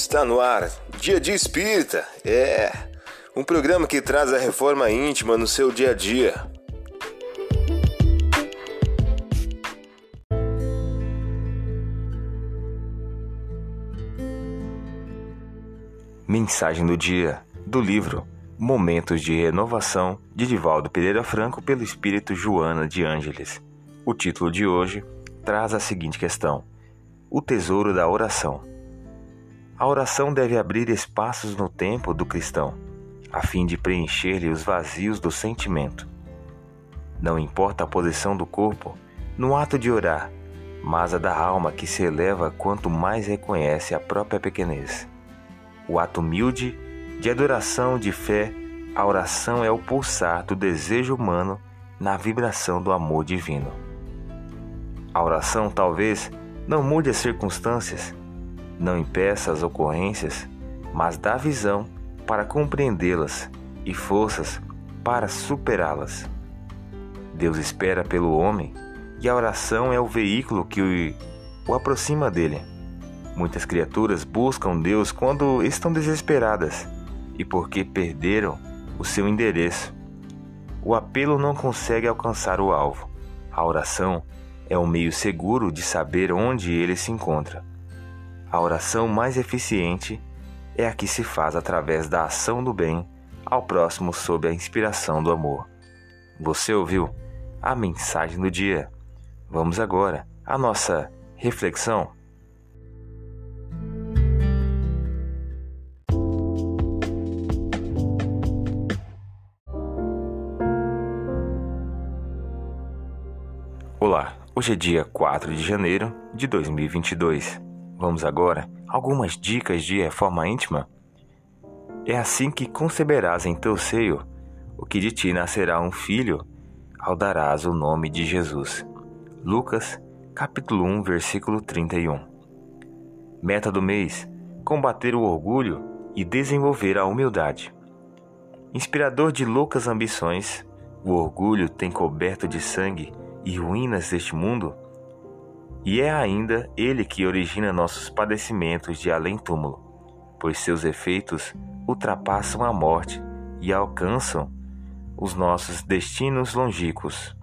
Está no ar, Dia de Espírita. É um programa que traz a reforma íntima no seu dia a dia. Mensagem do dia do livro Momentos de Renovação de Divaldo Pereira Franco pelo Espírito Joana de Ângeles. O título de hoje traz a seguinte questão: O tesouro da oração. A oração deve abrir espaços no tempo do cristão, a fim de preencher-lhe os vazios do sentimento. Não importa a posição do corpo no ato de orar, mas a da alma que se eleva quanto mais reconhece a própria pequenez. O ato humilde de adoração, de fé, a oração é o pulsar do desejo humano na vibração do amor divino. A oração talvez não mude as circunstâncias, não impeça as ocorrências, mas dá visão para compreendê-las e forças para superá-las. Deus espera pelo homem e a oração é o veículo que o aproxima dele. Muitas criaturas buscam Deus quando estão desesperadas e porque perderam o seu endereço. O apelo não consegue alcançar o alvo. A oração é o meio seguro de saber onde ele se encontra. A oração mais eficiente é a que se faz através da ação do bem ao próximo sob a inspiração do amor. Você ouviu a mensagem do dia? Vamos agora à nossa reflexão. Olá, hoje é dia 4 de janeiro de 2022. Vamos agora algumas dicas de reforma íntima. É assim que conceberás em teu seio o que de ti nascerá um filho, ao darás o nome de Jesus. Lucas, capítulo 1, versículo 31. Meta do mês: combater o orgulho e desenvolver a humildade. Inspirador de loucas ambições, o orgulho tem coberto de sangue e ruínas deste mundo, e é ainda ele que origina nossos padecimentos de além-túmulo, pois seus efeitos ultrapassam a morte e alcançam os nossos destinos longínquos.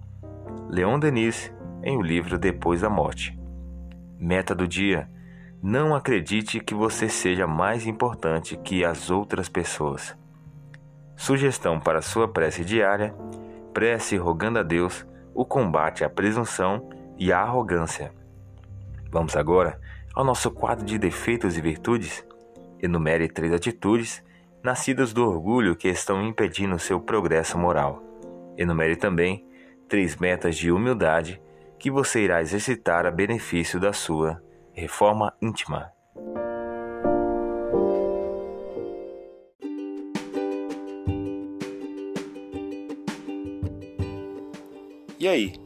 Leon Denis, em o livro Depois da Morte. Meta do dia: não acredite que você seja mais importante que as outras pessoas. Sugestão para sua prece diária: prece rogando a Deus o combate à presunção e à arrogância. Vamos agora ao nosso quadro de defeitos e virtudes. Enumere três atitudes nascidas do orgulho que estão impedindo seu progresso moral. Enumere também três metas de humildade que você irá exercitar a benefício da sua reforma íntima. E aí,